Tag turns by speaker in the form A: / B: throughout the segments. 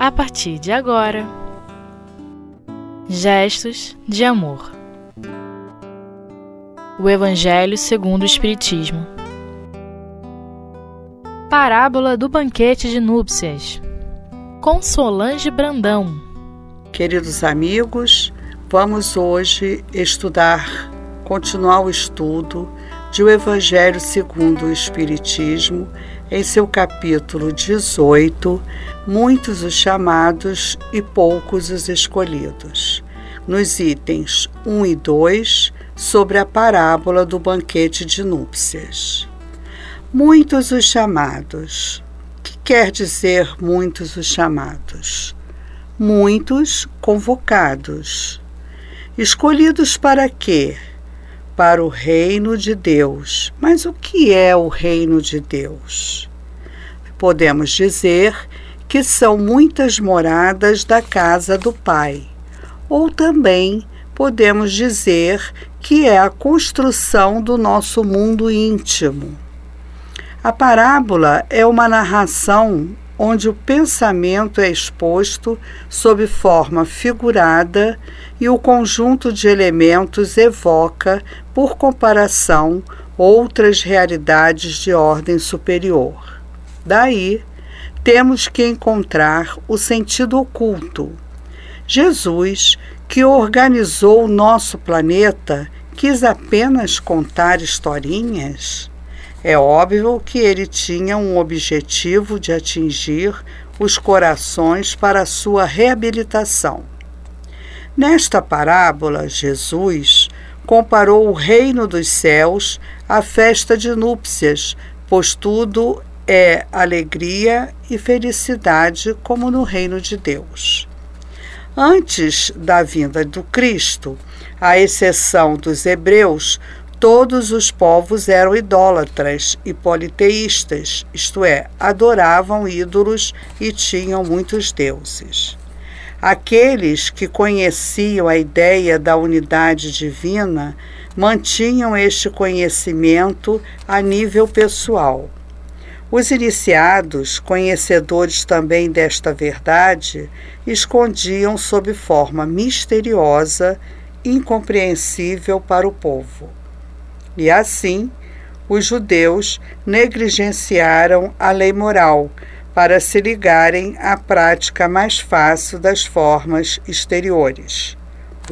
A: a partir de agora. Gestos de amor. O Evangelho segundo o Espiritismo. Parábola do banquete de núpcias. Com Solange Brandão.
B: Queridos amigos, vamos hoje estudar, continuar o estudo de O Evangelho segundo o Espiritismo em seu capítulo 18, muitos os chamados e poucos os escolhidos. Nos itens 1 e 2, sobre a parábola do banquete de núpcias. Muitos os chamados. Que quer dizer muitos os chamados? Muitos convocados. Escolhidos para quê? Para o reino de Deus. Mas o que é o reino de Deus? Podemos dizer que são muitas moradas da casa do Pai, ou também podemos dizer que é a construção do nosso mundo íntimo. A parábola é uma narração onde o pensamento é exposto sob forma figurada e o conjunto de elementos evoca, por comparação, outras realidades de ordem superior. Daí, temos que encontrar o sentido oculto. Jesus, que organizou o nosso planeta, quis apenas contar historinhas? É óbvio que ele tinha um objetivo de atingir os corações para sua reabilitação. Nesta parábola, Jesus comparou o reino dos céus à festa de núpcias, pois tudo é alegria e felicidade, como no reino de Deus. Antes da vinda do Cristo, à exceção dos hebreus, todos os povos eram idólatras e politeístas, isto é, adoravam ídolos e tinham muitos deuses. Aqueles que conheciam a ideia da unidade divina mantinham este conhecimento a nível pessoal. Os iniciados, conhecedores também desta verdade, escondiam sob forma misteriosa, incompreensível para o povo. E assim, os judeus negligenciaram a lei moral para se ligarem à prática mais fácil das formas exteriores.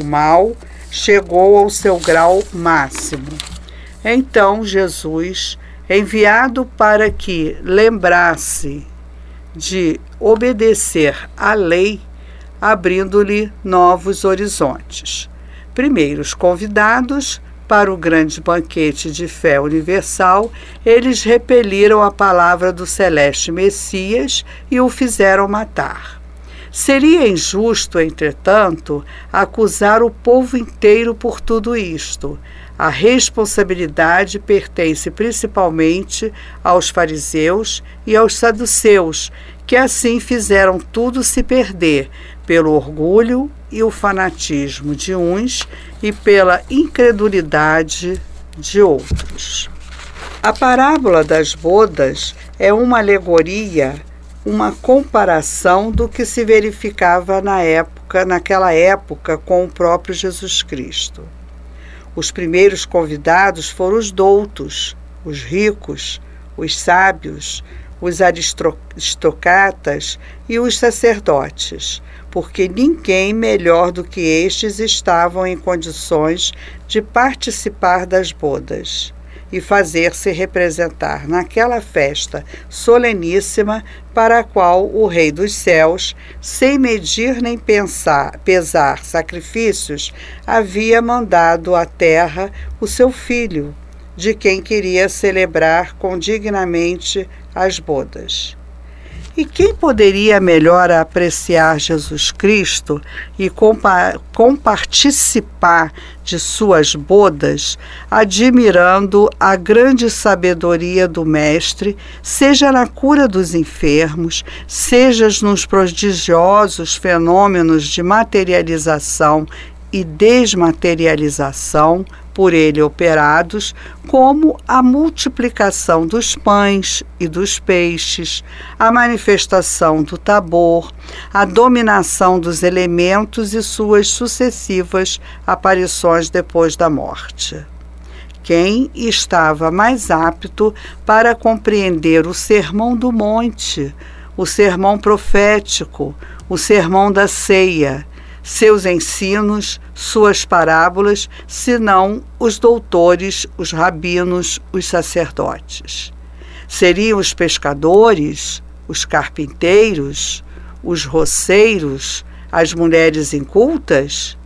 B: O mal chegou ao seu grau máximo. Então Jesus, enviado para que lembrasse de obedecer à lei, abrindo-lhe novos horizontes. Primeiros convidados para o grande banquete de fé universal, eles repeliram a palavra do celeste Messias e o fizeram matar. Seria injusto, entretanto, acusar o povo inteiro por tudo isto. A responsabilidade pertence principalmente aos fariseus e aos saduceus, que assim fizeram tudo se perder pelo orgulho e o fanatismo de uns e pela incredulidade de outros. A parábola das bodas é uma alegoria, uma comparação do que se verificava na época, naquela época com o próprio Jesus Cristo. Os primeiros convidados foram os doutos, os ricos, os sábios, os aristocratas e os sacerdotes, porque ninguém melhor do que estes estavam em condições de participar das bodas e fazer-se representar naquela festa soleníssima para a qual o Rei dos Céus, sem medir nem pensar, pesar sacrifícios, havia mandado à terra o seu filho, de quem queria celebrar condignamente as bodas. E quem poderia melhor apreciar Jesus Cristo e comparticipar de suas bodas, admirando a grande sabedoria do Mestre, seja na cura dos enfermos, seja nos prodigiosos fenômenos de materialização e desmaterialização, por ele operados, como a multiplicação dos pães e dos peixes, a manifestação do tabor, a dominação dos elementos e suas sucessivas aparições depois da morte. Quem estava mais apto para compreender o Sermão do Monte, o sermão profético, o sermão da ceia, seus ensinos, suas parábolas, senão os doutores, os rabinos, os sacerdotes. Seriam os pescadores, os carpinteiros, os roceiros, as mulheres incultas?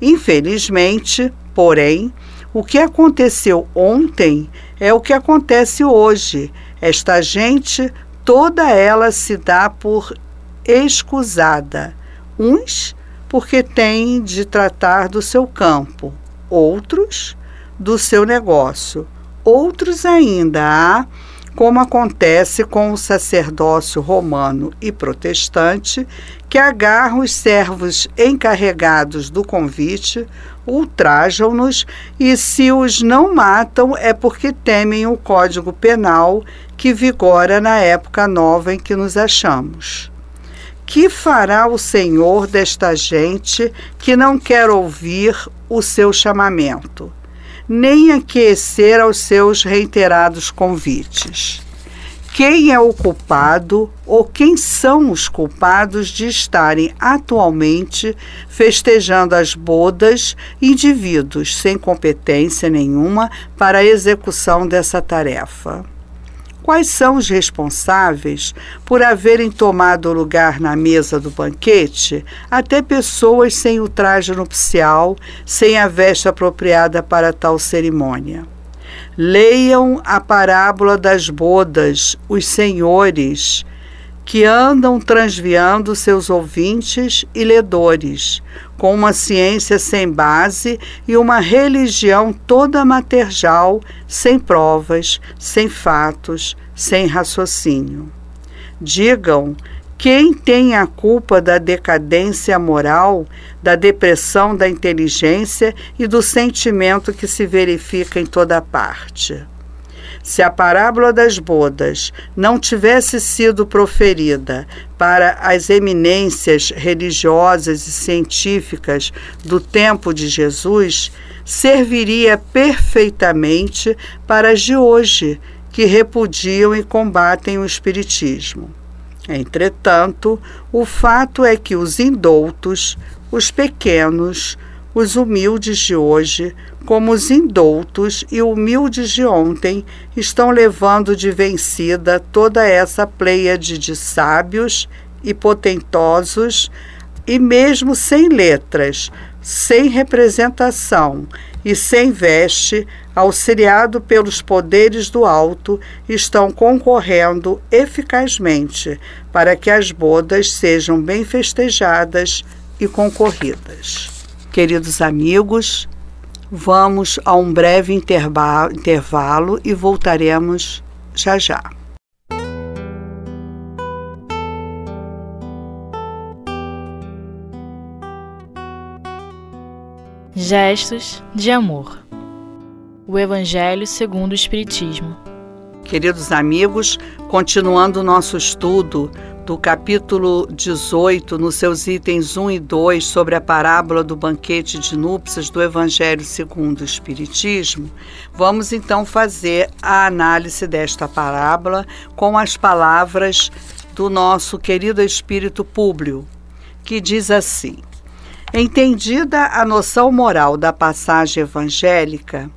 B: Infelizmente, porém, o que aconteceu ontem é o que acontece hoje. Esta gente, toda ela se dá por escusada. Uns porque têm de tratar do seu campo, outros do seu negócio, outros ainda há, como acontece com o sacerdócio romano e protestante, que agarram os servos encarregados do convite, ultrajam-nos e, se os não matam, é porque temem o Código Penal que vigora na época nova em que nos achamos. Que fará o Senhor desta gente que não quer ouvir o seu chamamento, nem aquecer aos seus reiterados convites? Quem é o culpado ou quem são os culpados de estarem atualmente festejando as bodas indivíduos sem competência nenhuma para a execução dessa tarefa? Quais são os responsáveis por haverem tomado lugar na mesa do banquete até pessoas sem o traje nupcial, sem a veste apropriada para tal cerimônia? Leiam a parábola das bodas, os senhores, que andam transviando seus ouvintes e ledores, com uma ciência sem base e uma religião toda materjal, sem provas, sem fatos, sem raciocínio. Digam quem tem a culpa da decadência moral, da depressão da inteligência e do sentimento que se verifica em toda parte. Se a parábola das bodas não tivesse sido proferida para as eminências religiosas e científicas do tempo de Jesus, serviria perfeitamente para as de hoje, que repudiam e combatem o Espiritismo. Entretanto, o fato é que os indoutos, os pequenos, os humildes de hoje, como os indoutos e humildes de ontem, estão levando de vencida toda essa pleiade de sábios e potentosos, e mesmo sem letras, sem representação e sem veste, auxiliado pelos poderes do alto, estão concorrendo eficazmente para que as bodas sejam bem festejadas e concorridas. Queridos amigos, vamos a um breve intervalo e voltaremos já já.
A: Gestos de amor. O Evangelho segundo o Espiritismo.
B: Queridos amigos, continuando o nosso estudo do capítulo 18, nos seus itens 1 e 2, sobre a parábola do banquete de núpcias do Evangelho segundo o Espiritismo, vamos então fazer a análise desta parábola com as palavras do nosso querido Espírito Públio, que diz assim: Entendida a noção moral da passagem evangélica,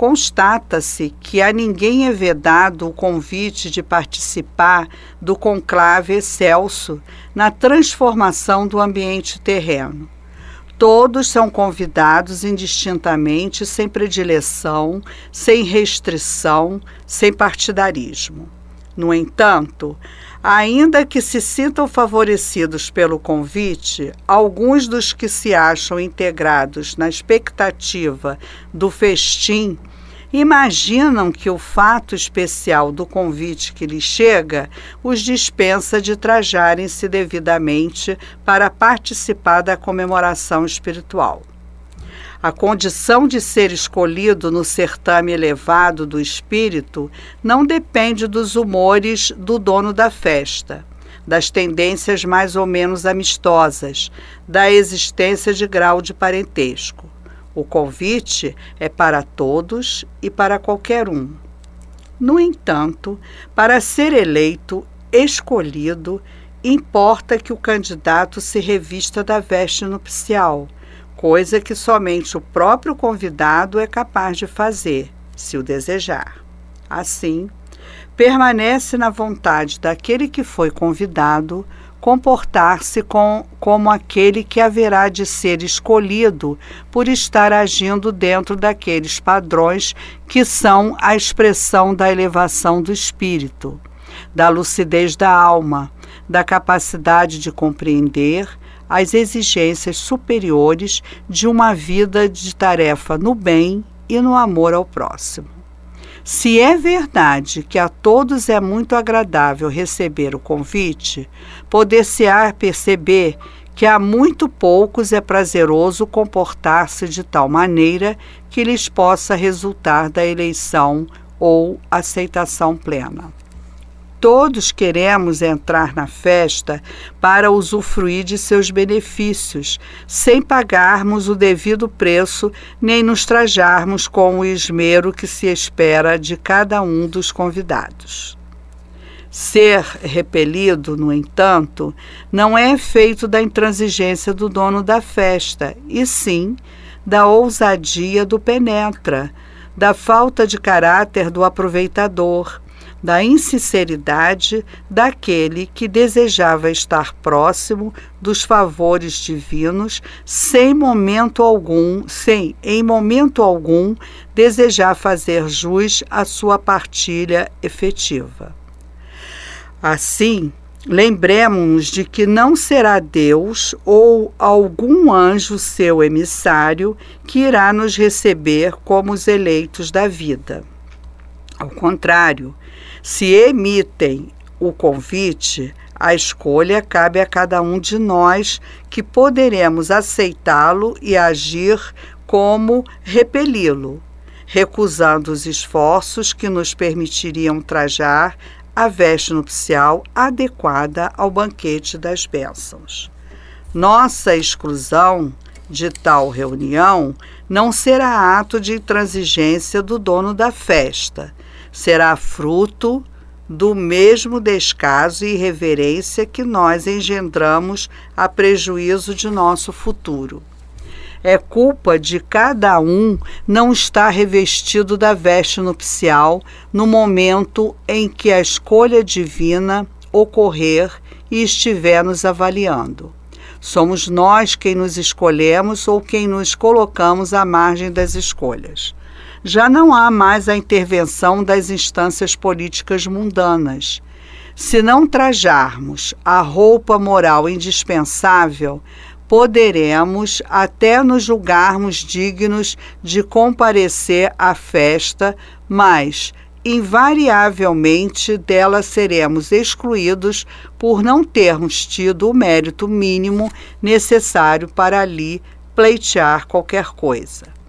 B: constata-se que a ninguém é vedado o convite de participar do conclave excelso na transformação do ambiente terreno. Todos são convidados indistintamente, sem predileção, sem restrição, sem partidarismo. No entanto, Ainda que se sintam favorecidos pelo convite, alguns dos que se acham integrados na expectativa do festim imaginam que o fato especial do convite que lhes chega os dispensa de trajarem-se devidamente para participar da comemoração espiritual. A condição de ser escolhido no certame elevado do espírito não depende dos humores do dono da festa, das tendências mais ou menos amistosas, da existência de grau de parentesco. O convite é para todos e para qualquer um. No entanto, para ser eleito, escolhido, importa que o candidato se revista da veste nupcial coisa que somente o próprio convidado é capaz de fazer, se o desejar. Assim, permanece na vontade daquele que foi convidado comportar-se com, como aquele que haverá de ser escolhido por estar agindo dentro daqueles padrões que são a expressão da elevação do espírito, da lucidez da alma, da capacidade de compreender às exigências superiores de uma vida de tarefa no bem e no amor ao próximo. Se é verdade que a todos é muito agradável receber o convite, poder-se-á perceber que a muito poucos é prazeroso comportar-se de tal maneira que lhes possa resultar da eleição ou aceitação plena. Todos queremos entrar na festa para usufruir de seus benefícios, sem pagarmos o devido preço nem nos trajarmos com o esmero que se espera de cada um dos convidados. Ser repelido, no entanto, não é efeito da intransigência do dono da festa, e sim da ousadia do penetra, da falta de caráter do aproveitador da insinceridade daquele que desejava estar próximo dos favores divinos sem momento algum, sem em momento algum desejar fazer jus à sua partilha efetiva. Assim, lembremos-nos de que não será Deus ou algum anjo seu emissário que irá nos receber como os eleitos da vida. Ao contrário, se emitem o convite, a escolha cabe a cada um de nós que poderemos aceitá-lo e agir como repeli-lo, recusando os esforços que nos permitiriam trajar a veste nupcial adequada ao banquete das bênçãos. Nossa exclusão de tal reunião não será ato de intransigência do dono da festa, será fruto do mesmo descaso e irreverência que nós engendramos a prejuízo de nosso futuro. É culpa de cada um não estar revestido da veste nupcial no momento em que a escolha divina ocorrer e estiver nos avaliando. Somos nós quem nos escolhemos ou quem nos colocamos à margem das escolhas já não há mais a intervenção das instâncias políticas mundanas. Se não trajarmos a roupa moral indispensável, poderemos até nos julgarmos dignos de comparecer à festa, mas invariavelmente dela seremos excluídos por não termos tido o mérito mínimo necessário para ali pleitear qualquer coisa.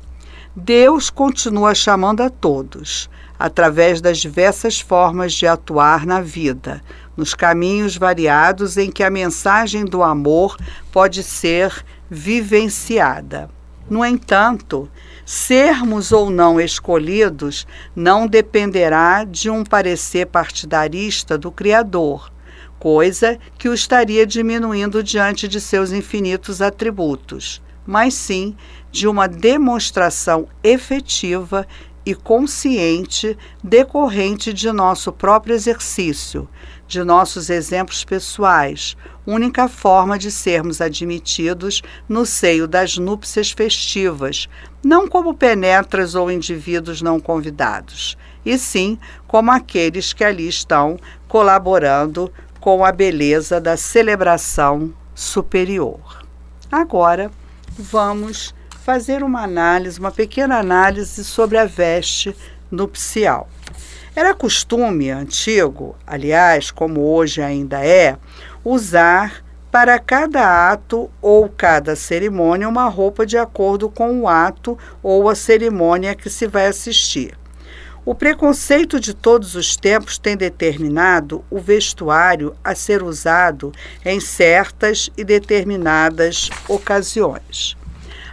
B: Deus continua chamando a todos, através das diversas formas de atuar na vida, nos caminhos variados em que a mensagem do amor pode ser vivenciada. No entanto, sermos ou não escolhidos não dependerá de um parecer partidarista do Criador, coisa que o estaria diminuindo diante de seus infinitos atributos, mas sim de uma demonstração efetiva e consciente decorrente de nosso próprio exercício, de nossos exemplos pessoais, única forma de sermos admitidos no seio das núpcias festivas, não como penetras ou indivíduos não convidados, e sim como aqueles que ali estão colaborando com a beleza da celebração superior. Agora, vamos fazer uma análise, uma pequena análise sobre a veste nupcial. Era costume antigo, aliás, como hoje ainda é, usar para cada ato ou cada cerimônia uma roupa de acordo com o ato ou a cerimônia que se vai assistir. O preconceito de todos os tempos tem determinado o vestuário a ser usado em certas e determinadas ocasiões.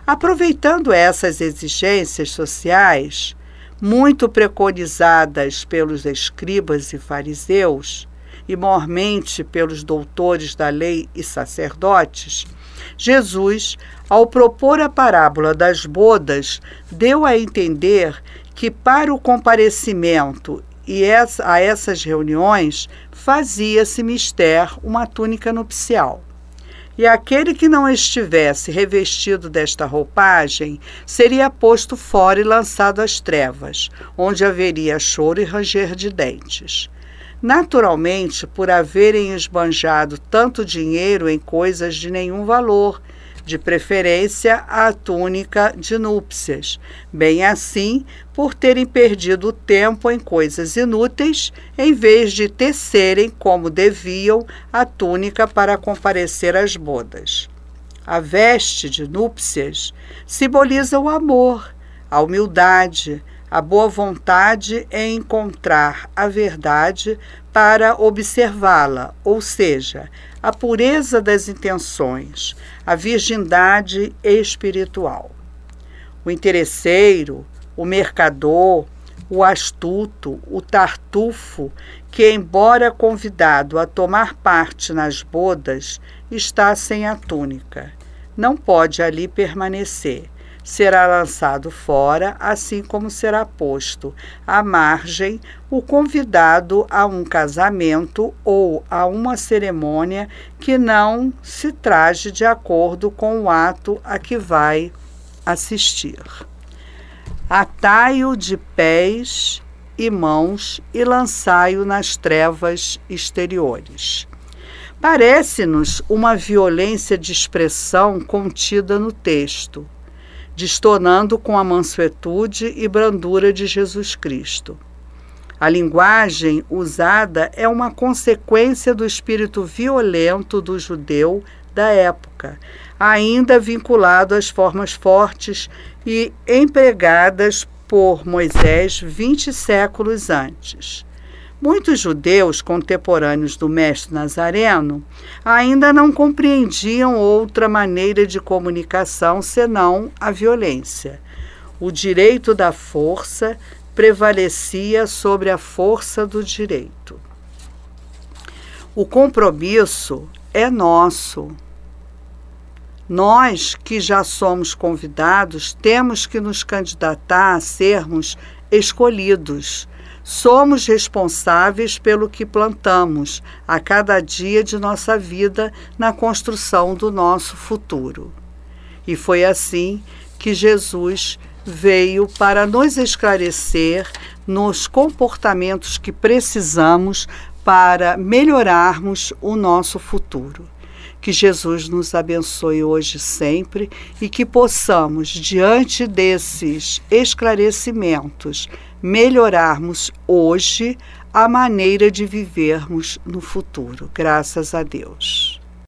B: Aproveitando essas exigências sociais, muito preconizadas pelos escribas e fariseus, e mormente pelos doutores da lei e sacerdotes, Jesus, ao propor a parábola das bodas, deu a entender que para o comparecimento e a essas reuniões fazia-se mister uma túnica nupcial. E aquele que não estivesse revestido desta roupagem seria posto fora e lançado às trevas, onde haveria choro e ranger de dentes. Naturalmente, por haverem esbanjado tanto dinheiro em coisas de nenhum valor, de preferência a túnica de núpcias, bem assim por terem perdido tempo em coisas inúteis, em vez de tecerem como deviam a túnica para comparecer às bodas. A veste de núpcias simboliza o amor, a humildade, a boa vontade em encontrar a verdade para observá-la, ou seja, a pureza das intenções, a virgindade espiritual. O interesseiro, o mercador, o astuto, o tartufo, que, embora convidado a tomar parte nas bodas, está sem a túnica, não pode ali permanecer será lançado fora, assim como será posto à margem o convidado a um casamento ou a uma cerimônia que não se traje de acordo com o ato a que vai assistir. Atai-o de pés e mãos e lançai-o nas trevas exteriores. Parece-nos uma violência de expressão contida no texto distonando com a mansuetude e brandura de Jesus Cristo. A linguagem usada é uma consequência do espírito violento do judeu da época, ainda vinculado às formas fortes e empregadas por Moisés 20 séculos antes. Muitos judeus contemporâneos do Mestre Nazareno ainda não compreendiam outra maneira de comunicação senão a violência. O direito da força prevalecia sobre a força do direito. O compromisso é nosso. Nós que já somos convidados temos que nos candidatar a sermos escolhidos Somos responsáveis pelo que plantamos a cada dia de nossa vida na construção do nosso futuro. E foi assim que Jesus veio para nos esclarecer nos comportamentos que precisamos para melhorarmos o nosso futuro. Que Jesus nos abençoe hoje sempre e que possamos, diante desses esclarecimentos, melhorarmos hoje a maneira de vivermos no futuro. Graças a Deus.